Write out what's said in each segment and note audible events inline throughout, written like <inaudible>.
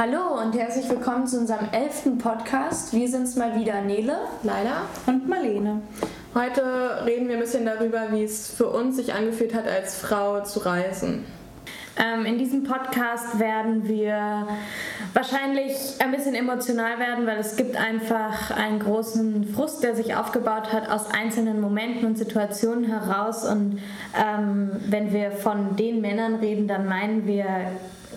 Hallo und herzlich willkommen zu unserem elften Podcast. Wir sind es mal wieder Nele, Leila und Marlene. Heute reden wir ein bisschen darüber, wie es für uns sich angefühlt hat, als Frau zu reisen. Ähm, in diesem Podcast werden wir wahrscheinlich ein bisschen emotional werden, weil es gibt einfach einen großen Frust, der sich aufgebaut hat aus einzelnen Momenten und Situationen heraus. Und ähm, wenn wir von den Männern reden, dann meinen wir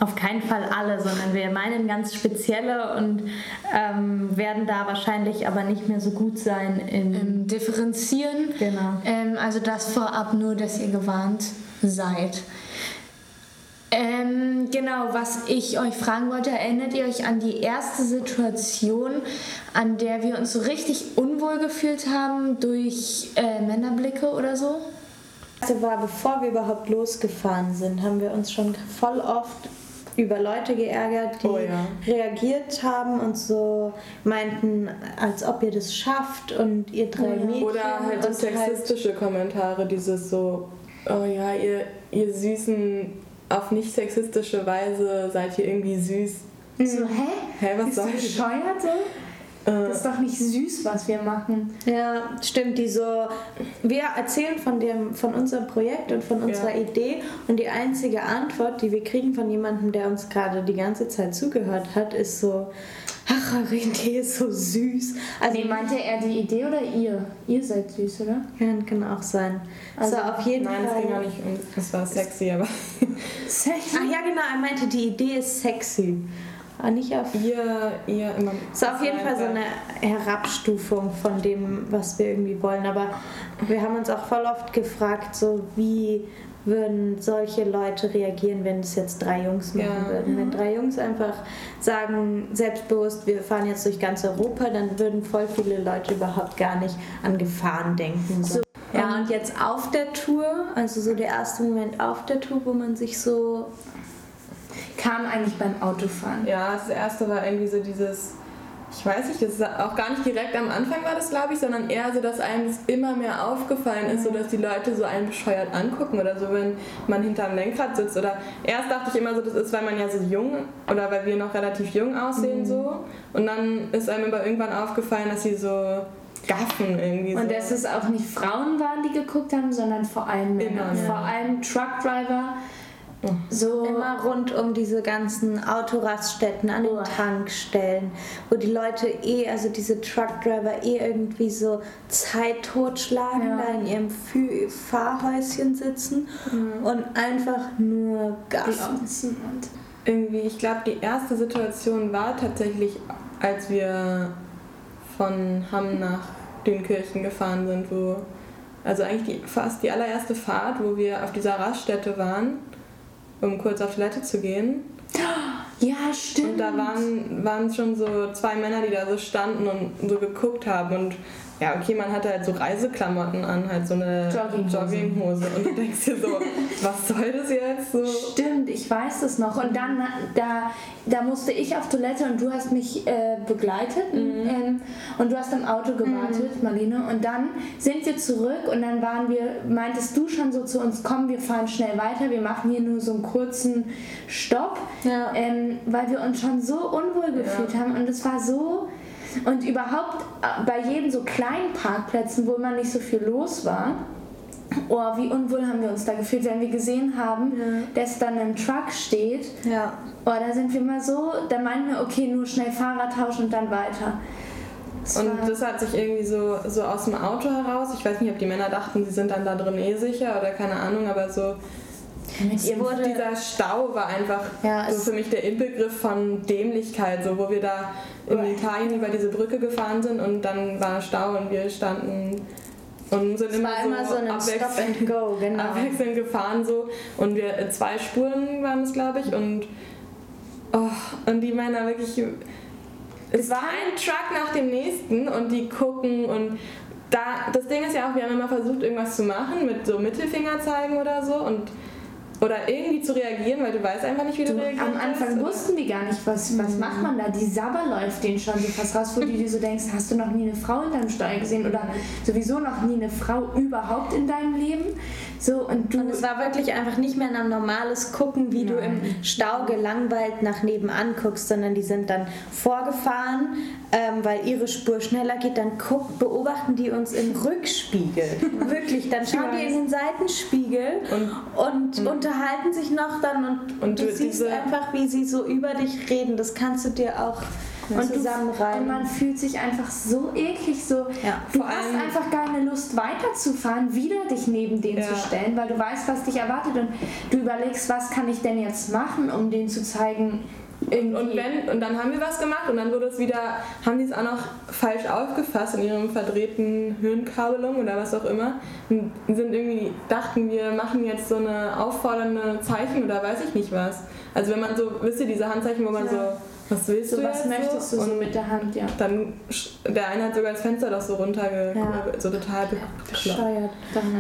auf keinen Fall alle, sondern wir meinen ganz spezielle und ähm, werden da wahrscheinlich aber nicht mehr so gut sein im, Im Differenzieren. Genau. Ähm, also das vorab nur, dass ihr gewarnt seid. Ähm, genau, was ich euch fragen wollte, erinnert ihr euch an die erste Situation, an der wir uns so richtig unwohl gefühlt haben durch äh, Männerblicke oder so? Also war, bevor wir überhaupt losgefahren sind, haben wir uns schon voll oft über Leute geärgert, die Oh ja. reagiert haben und so meinten, als ob ihr das schafft und ihr drei Mädchen. Oder halt so sexistische Kommentare, dieses so, oh ja, ihr, ihr Süßen, auf nicht sexistische Weise seid ihr irgendwie süß. So, hä? Hä, was soll das? bescheuert so? Äh, Das ist doch nicht süß, was wir machen. Ja, stimmt, die so. Wir erzählen von, dem, von unserem Projekt und von unserer Ja. Idee und die einzige Antwort, die wir kriegen von jemandem, der uns gerade die ganze Zeit zugehört hat, ist so: Ach, eure Idee ist so süß. Also, Nee, meinte er die Idee oder ihr? Ihr seid süß, oder? Ja, kann auch sein. Also, Also, auf jeden Nein, es Fall. ging auch nicht um, es war sexy, aber <laughs> Sexy? Ach ja, genau, er meinte, die Idee ist sexy. Aber nicht auf. ihr, ihr immer. Es ist auf jeden Fall so eine Herabstufung von dem, was wir irgendwie wollen. Aber wir haben uns auch voll oft gefragt, so wie würden solche Leute reagieren, wenn es jetzt drei Jungs machen Ja. würden. Wenn drei Jungs einfach sagen, selbstbewusst, wir fahren jetzt durch ganz Europa, dann würden voll viele Leute überhaupt gar nicht an Gefahren denken. So. Ja, und jetzt auf der Tour, also so der erste Moment auf der Tour, wo man sich so Kam eigentlich beim Autofahren. Ja, das erste war irgendwie so dieses, ich weiß nicht, das auch gar nicht direkt am Anfang war das, glaube ich, sondern eher so, dass einem das immer mehr aufgefallen ist, so dass die Leute so einen bescheuert angucken oder so, wenn man hinterm Lenkrad sitzt. Oder erst dachte ich immer so, das ist, weil man ja so jung oder weil wir noch relativ jung aussehen so. Und dann ist einem aber irgendwann aufgefallen, dass sie so gaffen irgendwie so. Und dass es auch nicht Frauen waren, die geguckt haben, sondern vor allem Männer. Immer, ja. Vor allem Truckdriver. So Immer rund um diese ganzen Autoraststätten an den Oh. Tankstellen, wo die Leute eh, also diese Truckdriver eh irgendwie so Zeit totschlagen, Ja. da in ihrem Fü Fahrhäuschen sitzen Mhm. und einfach nur und irgendwie, ich glaube, die erste Situation war tatsächlich, als wir von Hamm nach Dünkirchen gefahren sind, wo, also eigentlich die, fast die allererste Fahrt, wo wir auf dieser Raststätte waren, um kurz auf Toilette zu gehen. ja, stimmt. Und da waren, waren schon so zwei Männer, die da so standen und so geguckt haben. Und ja, okay, man hatte halt so Reiseklamotten an, halt so eine Jogginghose. Jogginghose. Und du denkst dir so, <laughs> was soll das jetzt? So, Stimmt, ich weiß das noch. Und dann, da, da musste ich auf Toilette und du hast mich äh, begleitet ähm, und du hast im Auto gewartet, Marlene. Und dann sind wir zurück und dann waren wir, meintest du schon so zu uns, komm, wir fahren schnell weiter, wir machen hier nur so einen kurzen Stopp, Ja. ähm, weil wir uns schon so unwohl gefühlt haben und es war so... Und überhaupt äh, bei jeden so kleinen Parkplätzen, wo immer nicht so viel los war, Oh, wie unwohl haben wir uns da gefühlt, wenn wir gesehen haben, dass dann ein Truck steht. Ja. Oh, da sind wir mal so, da meinen wir, okay, nur schnell Fahrrad tauschen und dann weiter. Das Und das hat sich irgendwie so, so aus dem Auto heraus, ich weiß nicht, ob die Männer dachten, sie sind dann da drin eh sicher oder keine Ahnung, aber so mit ihrem wurde- dieser Stau war einfach Ja, so für mich der Inbegriff von Dämlichkeit, so wo wir da in Italien über diese Brücke gefahren sind und dann war Stau und wir standen und sind immer, so, immer so Stop abwechselnd, and Go, <laughs> genau. abwechselnd gefahren so. Und wir äh, zwei Spuren waren es glaube ich und oh, und die Männer wirklich es war ein Truck nach dem nächsten und die gucken und da, das Ding ist ja auch, wir haben immer versucht, irgendwas zu machen mit so Mittelfinger zeigen oder so und oder irgendwie zu reagieren, weil du weißt einfach nicht, wie du, du reagierst. Am Anfang oder? wussten wir gar nicht, was, was mhm. macht man da. Die Sabber läuft denen schon so fast raus, wo du dir so denkst, hast du noch nie eine Frau in deinem Steuer gesehen oder sowieso noch nie eine Frau überhaupt in deinem Leben? So, und, du und es war wirklich einfach nicht mehr ein normales Gucken, wie Nein. du im Stau gelangweilt nach nebenan guckst, sondern die sind dann vorgefahren, ähm, weil ihre Spur schneller geht, dann guck, beobachten die uns im Rückspiegel. <laughs> wirklich, dann schauen die in den Seitenspiegel und, und, und unterhalten sich noch dann und, und du siehst einfach, wie sie so über dich reden. Das kannst du dir auch und zusammenreiben. Und man fühlt sich einfach so eklig, so. Ja, du hast einfach keine Lust weiterzufahren, wieder dich neben den ja. zu stellen, weil du weißt, was dich erwartet und du überlegst, was kann ich denn jetzt machen, um denen zu zeigen, irgendwie. Und, wenn, und dann haben wir was gemacht und dann wurde es wieder, haben die es auch noch falsch aufgefasst in ihrem verdrehten Hirnkabelung oder was auch immer. Und sind irgendwie, dachten wir, machen jetzt so eine auffordernde Zeichen oder weiß ich nicht was. Also wenn man so, wisst ihr, diese Handzeichen, wo man ja. so was willst du, was möchtest so? du so mit der Hand, ja. Dann, der eine hat sogar das Fenster doch so runterge... Ja. so total bescheuert.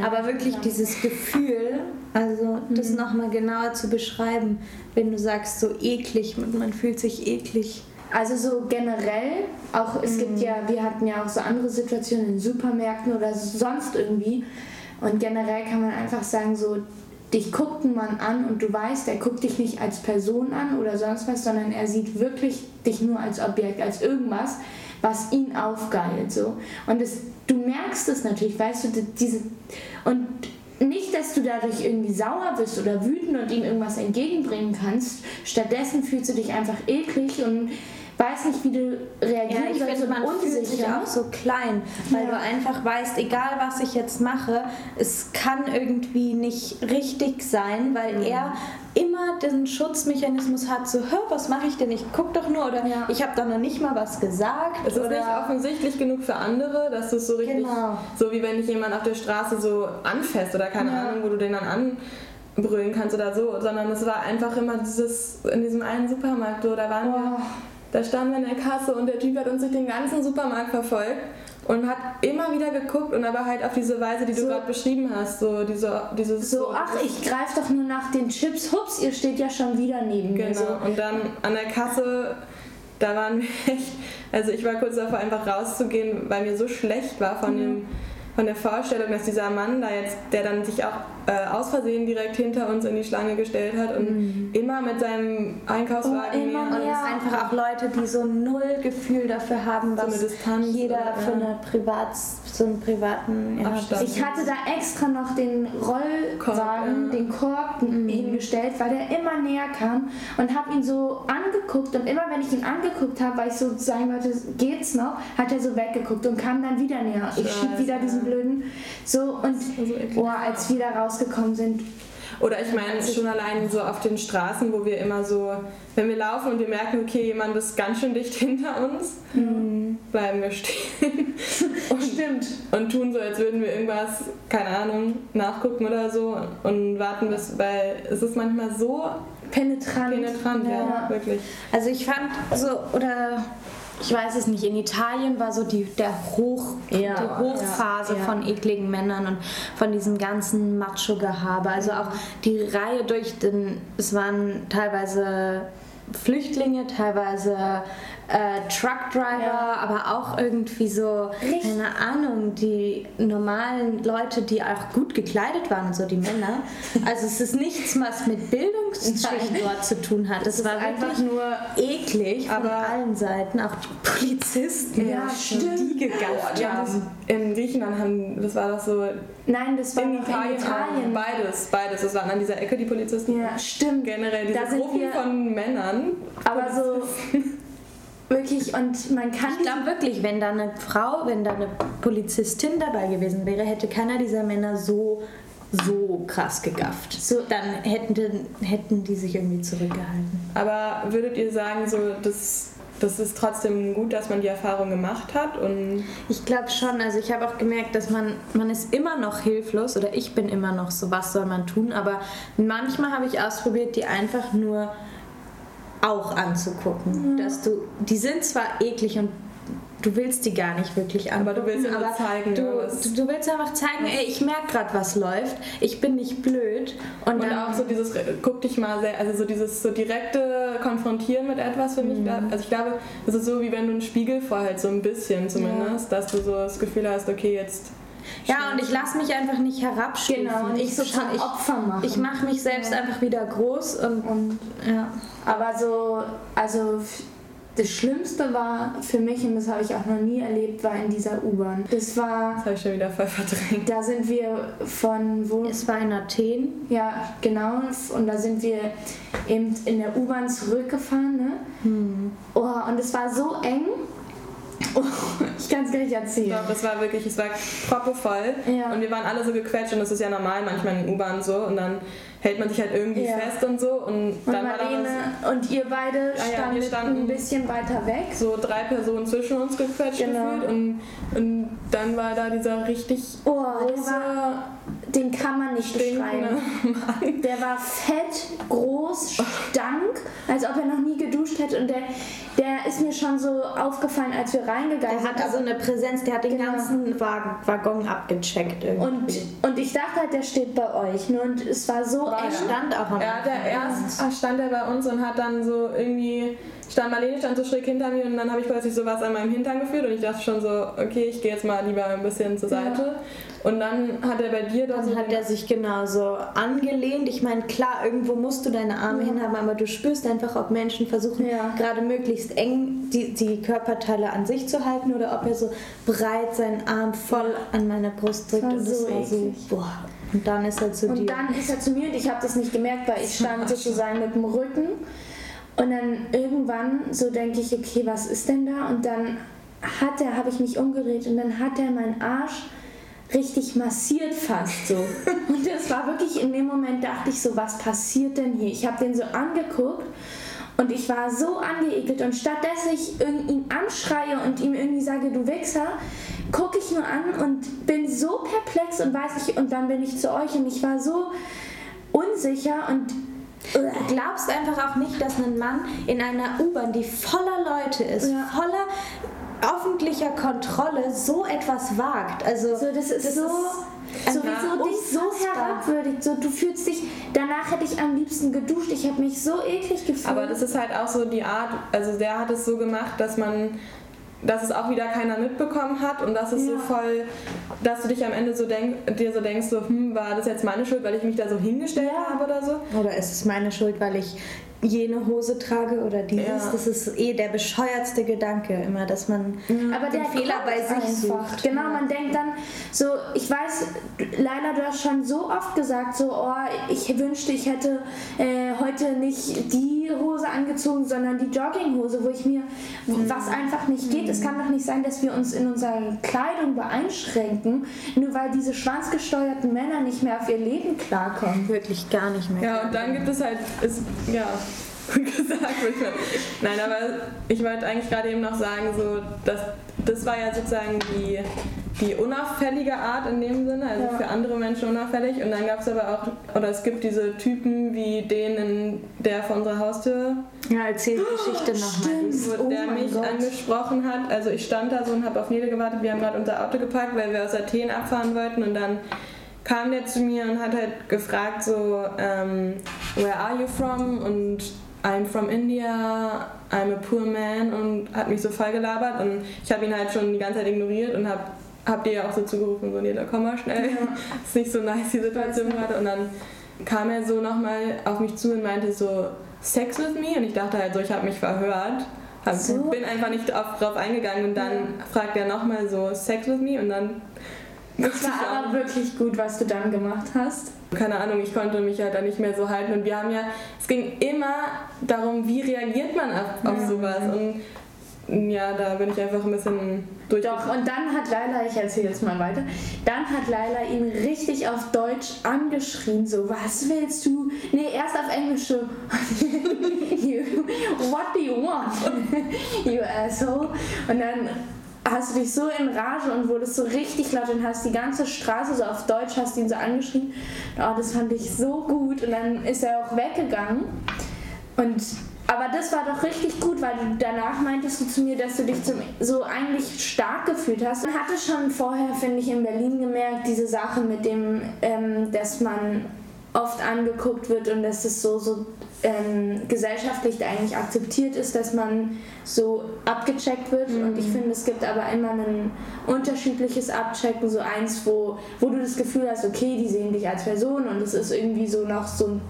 Aber wirklich dieses Gefühl, also das mhm. nochmal genauer zu beschreiben, wenn du sagst, so eklig, man fühlt sich eklig. Also so generell, auch es mhm. gibt ja, wir hatten ja auch so andere Situationen in Supermärkten oder sonst irgendwie. Und generell kann man einfach sagen, so dich guckt ein Mann an und du weißt, er guckt dich nicht als Person an oder sonst was, sondern er sieht wirklich dich nur als Objekt, als irgendwas, was ihn aufgeilt. So. Und das, du merkst es natürlich, weißt du, diese. Und nicht, dass du dadurch irgendwie sauer bist oder wütend und ihm irgendwas entgegenbringen kannst. Stattdessen fühlst du dich einfach eklig und weiß nicht, wie du reagieren ja, ich sollst. Finde, man unsicher. fühlt sich auch so klein, weil ja. du einfach weißt, egal was ich jetzt mache, es kann irgendwie nicht richtig sein, weil mhm. er immer den Schutzmechanismus hat, so, hör, was mache ich denn? Ich guck doch nur oder ja. ich habe doch noch nicht mal was gesagt. Es ist nicht offensichtlich genug für andere, dass du es so richtig, genau. so wie wenn dich jemand auf der Straße so anfasst oder keine ja. Ahnung, wo du den dann an brüllen kannst oder so, sondern es war einfach immer dieses in diesem einen Supermarkt, so, da waren oh. wir da standen wir in der Kasse und der Typ hat uns durch den ganzen Supermarkt verfolgt und hat immer wieder geguckt und aber halt auf diese Weise, die du so, gerade beschrieben hast, so diese dieses so, so ach, ich greife doch nur nach den Chips, hups, ihr steht ja schon wieder neben genau. mir. Genau. Und dann an der Kasse, da waren wir echt, also ich war kurz davor einfach rauszugehen, weil mir so schlecht war von mhm. dem von der Vorstellung, dass dieser Mann da jetzt, der dann sich auch äh, aus Versehen direkt hinter uns in die Schlange gestellt hat und mhm. immer mit seinem Einkaufswagen. Oh, immer mehr. Und es einfach auch Leute, die so null Gefühl dafür haben, was so jeder oder, für eine Privat, so einen privaten ja, Abstand. Ich hatte da extra noch den Rollwagen, Korb, ja. den Korb mhm. hingestellt, weil der immer näher kam und habe ihn so angeguckt und immer wenn ich ihn angeguckt habe, weil ich so sagen wollte, geht's noch, hat er so weggeguckt und kam dann wieder näher. Ich schieb wieder diesen blöden so und so oh, als wir da rausgekommen sind. Oder ich meine schon allein so auf den Straßen, wo wir immer so, wenn wir laufen und wir merken, okay, jemand ist ganz schön dicht <laughs> hinter uns, mhm. Bleiben wir stehen. <laughs> und, Stimmt. Und tun so, als würden wir irgendwas, keine Ahnung, nachgucken oder so und warten bis, weil es ist manchmal so penetrant. Penetrant, ja, ja wirklich. Also ich fand so, oder ich weiß es nicht, in Italien war so die, der Hoch, ja, die Hochphase ja, von ekligen Männern und von diesem ganzen Macho-Gehabe. Also auch die Reihe durch den, es waren teilweise Flüchtlinge, teilweise äh, Truckdriver, ja. aber auch irgendwie so, Richtig. keine Ahnung, die normalen Leute, die auch gut gekleidet waren so, die Männer. <laughs> Also es ist nichts, was mit Bildungsschicht dort zu tun hat. Es war einfach nur eklig von allen Seiten, auch die Polizisten, ja, stimmt. die gegafft haben. In Griechenland haben, das war doch so... Nein, das war in Italien. in Italien. Beides, beides. Das waren an dieser Ecke die Polizisten. Ja, stimmt. Generell diese Gruppen von Männern. Aber so <laughs> Wirklich, und man kann. Ich glaube wirklich, wenn da eine Frau, wenn da eine Polizistin dabei gewesen wäre, hätte keiner dieser Männer so so krass gegafft. So, dann hätten, hätten die sich irgendwie zurückgehalten. Aber würdet ihr sagen, so, das, das ist trotzdem gut, dass man die Erfahrung gemacht hat? Und ich glaube schon. Also ich habe auch gemerkt, dass man, man ist immer noch hilflos oder ich bin immer noch so, was soll man tun? Aber manchmal habe ich ausprobiert, die einfach nur auch anzugucken. Mhm. Dass du, die sind zwar eklig und du willst die gar nicht wirklich angucken. Aber du willst ja aber zeigen, du, ja, was- du, du willst einfach zeigen, ey, ich merke gerade, was läuft. Ich bin nicht blöd. Und, Und auch so dieses, guck dich mal sehr, also so dieses so direkte Konfrontieren mit etwas für mich. Mhm. glaub- Also ich glaube, es ist so wie wenn du einen Spiegel vorhältst, so ein bisschen zumindest, dass du so das Gefühl hast, okay, jetzt. Ja, und ich lasse mich einfach nicht herabstufen. Genau, und nicht so zum ich, Opfer machen. ich mache mich selbst einfach wieder groß und, und ja. Aber so, also das Schlimmste war für mich, und das habe ich auch noch nie erlebt, war in dieser U-Bahn. Das war, Das habe ich schon wieder voll verdrängt. da sind wir von wo? Es war in Athen. Ja, genau. Und da sind wir eben in der U-Bahn zurückgefahren. Ne? Hm. Oh, und es war so eng. Oh, <laughs> ich kann es gar nicht erzählen. Doch, das war wirklich, es war proppevoll Ja. und wir waren alle so gequetscht und das ist ja normal manchmal in U-Bahn so und dann hält man sich halt irgendwie Ja. fest und so und, Und dann war da Marlene was, und ihr beide ja, standen, wir standen- ein bisschen weiter weg. so drei Personen zwischen uns gequetscht Genau. gefühlt und, und dann war da dieser richtig Oh, große, war, den kann man nicht stinkende beschreiben. Der war fett, groß, stank, als ob er noch nie geduscht hätte. Und der, der ist mir schon so aufgefallen, als wir reingegangen Der sind. hat also eine Präsenz, der hat den Genau. ganzen Waggon, abgecheckt irgendwie. und, und ich dachte halt, der steht bei euch. Ne? Und es war so War eng. er. stand auch am Er ja Anfang. erst stand er bei uns und hat dann so irgendwie stand Marlene stand so schräg hinter mir und dann habe ich plötzlich sowas an meinem Hintern gefühlt und ich dachte schon so, okay, ich gehe jetzt mal lieber ein bisschen zur Seite. Und dann hat er bei dir dann Dann hat er sich genauso angelehnt. Ich meine, klar, irgendwo musst du deine Arme hinhaben, aber du spürst einfach, ob Menschen versuchen, Ja. gerade möglichst eng die, die Körperteile an sich zu halten oder ob er so breit seinen Arm voll an meine Brust drückt. war und das so war so, boah. Und dann ist er zu Und dir. dann ist er zu mir und ich habe das nicht gemerkt, weil ich stand sozusagen mit dem Rücken. Und dann irgendwann so denke ich, okay, was ist denn da? Und dann hat er, habe ich mich umgedreht und dann hat er meinen Arsch richtig massiert fast so. <laughs> Und das war wirklich, in dem Moment dachte ich so, was passiert denn hier? Ich habe den so angeguckt und ich war so angeekelt und statt dass ich ihn anschreie und ihm irgendwie sage, du Wichser, gucke ich nur an und bin so perplex und weiß nicht, und dann bin ich zu euch und ich war so unsicher und Du glaubst einfach auch nicht, dass ein Mann in einer U-Bahn, die voller Leute ist, Ja. voller öffentlicher Kontrolle, so etwas wagt. Also so, das ist so, sowieso dich so herabwürdigt. So, du fühlst dich, danach hätte ich am liebsten geduscht. Ich habe mich so eklig gefühlt. Aber das ist halt auch so die Art, also der hat es so gemacht, dass man, dass es auch wieder keiner mitbekommen hat und dass es so Ja. voll, dass du dich am Ende so denk, dir so denkst, so, hm, war das jetzt meine Schuld, weil ich mich da so hingestellt Ja. habe oder so? Oder ist es meine Schuld, weil ich jene Hose trage oder dieses? Ja. Das ist eh der bescheuertste Gedanke immer, dass man Aber den der Fehler bei sich sucht. Genau, man denkt dann so, ich weiß, Leila, du hast schon so oft gesagt, so, oh, ich wünschte, ich hätte äh, heute nicht die Hose angezogen, sondern die Jogginghose, wo ich mir, was einfach nicht geht. Es kann doch nicht sein, dass wir uns in unserer Kleidung beeinschränken, nur weil diese schwanzgesteuerten Männer nicht mehr auf ihr Leben klarkommen. Wirklich gar nicht mehr. Ja, und dann gibt es halt, ist, ja, gut <laughs> gesagt. Nein, aber ich wollte eigentlich gerade eben noch sagen, so, dass, das war ja sozusagen die, die unauffällige Art in dem Sinne, also Ja. für andere Menschen unauffällig. Und dann gab es aber auch, oder es gibt diese Typen wie den, in der vor unserer Haustür Ja, erzähl die Geschichte nochmal. wo Oh der mich Gott. angesprochen hat. Also ich stand da so und habe auf Nele gewartet. Wir haben gerade unser Auto geparkt, weil wir aus Athen abfahren wollten und dann kam der zu mir und hat halt gefragt so, ähm, where are you from? Und I'm from India, I'm a poor man und hat mich so voll gelabert und ich habe ihn halt schon die ganze Zeit ignoriert und habe hab dir ja auch so zugerufen, so Nele, komm mal schnell. <laughs> ist nicht so nice die Situation gerade und dann kam er so nochmal auf mich zu und meinte so, Sex with me? Und ich dachte halt so, ich habe mich verhört. So? Bin einfach nicht auf, drauf eingegangen und dann fragt er nochmal so, Sex with me? Und dann. Es war <laughs> aber wirklich gut, was du dann gemacht hast. Keine Ahnung, ich konnte mich halt da nicht mehr so halten. Und wir haben ja, es ging immer darum, wie reagiert man auf, auf sowas. Und ja, da bin ich einfach ein bisschen durch. Doch, und dann hat Laila, ich erzähle jetzt mal weiter, dann hat Laila ihn richtig auf Deutsch angeschrien, so, was willst du? Nee, erst auf Englisch so, <laughs> what do you want? <laughs> you asshole. Und dann hast du dich so in Rage und wurdest so richtig laut und hast die ganze Straße so auf Deutsch, hast ihn so angeschrien. Oh, das fand ich so gut. Und dann ist er auch weggegangen. Und aber das war doch richtig gut, weil du danach meintest du zu mir, dass du dich zum, so eigentlich stark gefühlt hast. Man hatte schon vorher, finde ich, in Berlin gemerkt, diese Sache mit dem, ähm, dass man oft angeguckt wird und dass es so, so ähm, gesellschaftlich eigentlich akzeptiert ist, dass man so abgecheckt wird. Mhm. Und ich finde, es gibt aber immer ein unterschiedliches Abchecken, so eins, wo, wo du das Gefühl hast, okay, die sehen dich als Person und es ist irgendwie so noch so ein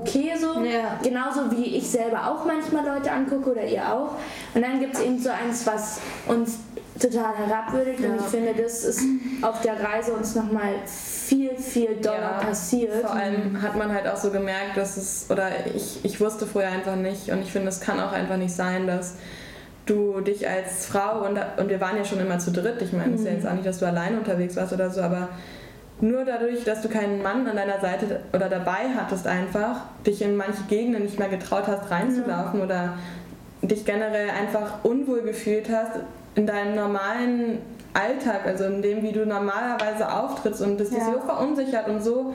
okay so. Ja. Genauso wie ich selber auch manchmal Leute angucke oder ihr auch. Und dann gibt es eben so eins, was uns total herabwürdigt. Ja. Und ich finde, das ist auf der Reise uns nochmal viel, viel doller ja, passiert. Vor allem hat man halt auch so gemerkt, dass es, oder ich, ich wusste vorher einfach nicht und ich finde, es kann auch einfach nicht sein, dass du dich als Frau und, und wir waren ja schon immer zu dritt, ich meine, es mhm. ist ja mhm. jetzt auch nicht, dass du alleine unterwegs warst oder so, aber nur dadurch, dass du keinen Mann an deiner Seite oder dabei hattest einfach, dich in manche Gegenden nicht mehr getraut hast reinzulaufen ja. oder dich generell einfach unwohl gefühlt hast in deinem normalen Alltag, also in dem, wie du normalerweise auftrittst und das ja. dich so verunsichert und so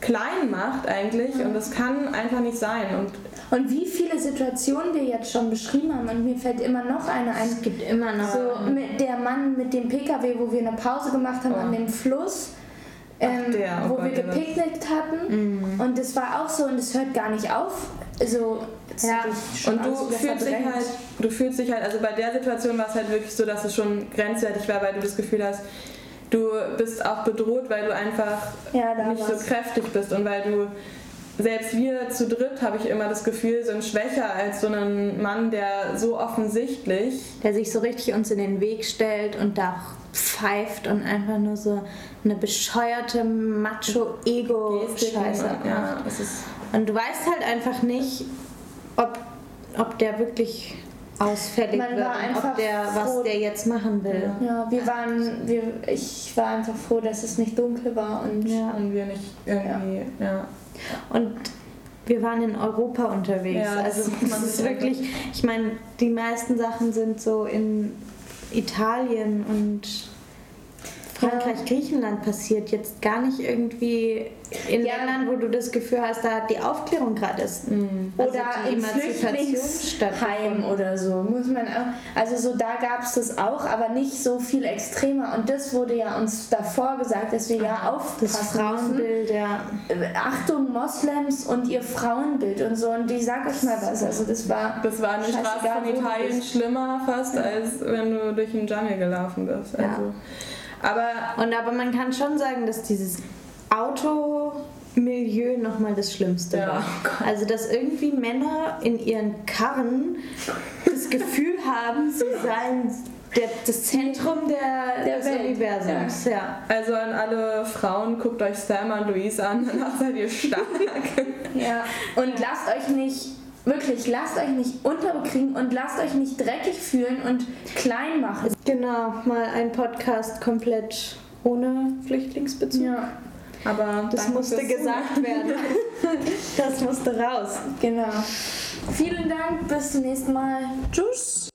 klein macht eigentlich und das kann einfach nicht sein. Und, und wie viele Situationen wir jetzt schon beschrieben haben und mir fällt immer noch eine ein. Es gibt immer noch. So mit der Mann mit dem PKW, wo wir eine Pause gemacht haben oh. an dem Fluss ähm, der, oh wo Gott, wir gepicknickt hatten. Mhm. Und das war auch so und es hört gar nicht auf. Also, ja. und du fühlst, dich halt, du fühlst dich halt, also bei der Situation war es halt wirklich so, dass es schon grenzwertig war, weil du das Gefühl hast, du bist auch bedroht, weil du einfach ja, nicht so kräftig bist und weil du selbst wir zu dritt, habe ich immer das Gefühl, sind schwächer als so ein Mann, der so offensichtlich. Der sich so richtig uns in den Weg stellt und da pfeift und einfach nur so eine bescheuerte Macho-Ego-Scheiße ja, Und du weißt halt einfach nicht, ob, ob der wirklich ausfällig Man wird und ob der, was der jetzt machen will. Ja, wir waren, wir, ich war einfach froh, dass es nicht dunkel war und, ja. und wir nicht irgendwie, ja. ja. Und wir waren in Europa unterwegs. Ja, also <laughs> das ist wirklich, ich meine, die meisten Sachen sind so in Italien und Frankreich, Griechenland passiert, jetzt gar nicht irgendwie in ja. Ländern, wo du das Gefühl hast, da die Aufklärung gerade ist. Mhm. Oder also in Flüchtlingsheim oder so. Muss man auch, also so da gab es das auch, aber nicht so viel extremer. Und das wurde ja uns davor gesagt, dass wir ja aufpassen Das Frauenbild, müssen. ja. Achtung Moslems und ihr Frauenbild und so. Und ich sag euch mal was, also das war... Das war eine Straße von Italien schlimmer fast, ja. als wenn du durch den Jungle gelaufen bist. Also. Ja. Aber, und aber man kann schon sagen, dass dieses Automilieu nochmal das Schlimmste ja, war. Oh also dass irgendwie Männer in ihren Karren das Gefühl haben, sie seien der, das Zentrum der, der des Welt. Universums. Ja. ja. Also an alle Frauen, guckt euch Sam und Louise an, <laughs> danach seid ihr stark. ja. Und lasst euch nicht Wirklich, lasst euch nicht unterbekriegen und lasst euch nicht dreckig fühlen und klein machen. Genau, mal ein Podcast komplett ohne Flüchtlingsbezug. Ja. Aber das musste gesagt werden. <laughs> das musste raus. Genau. Vielen Dank, bis zum nächsten Mal. Tschüss.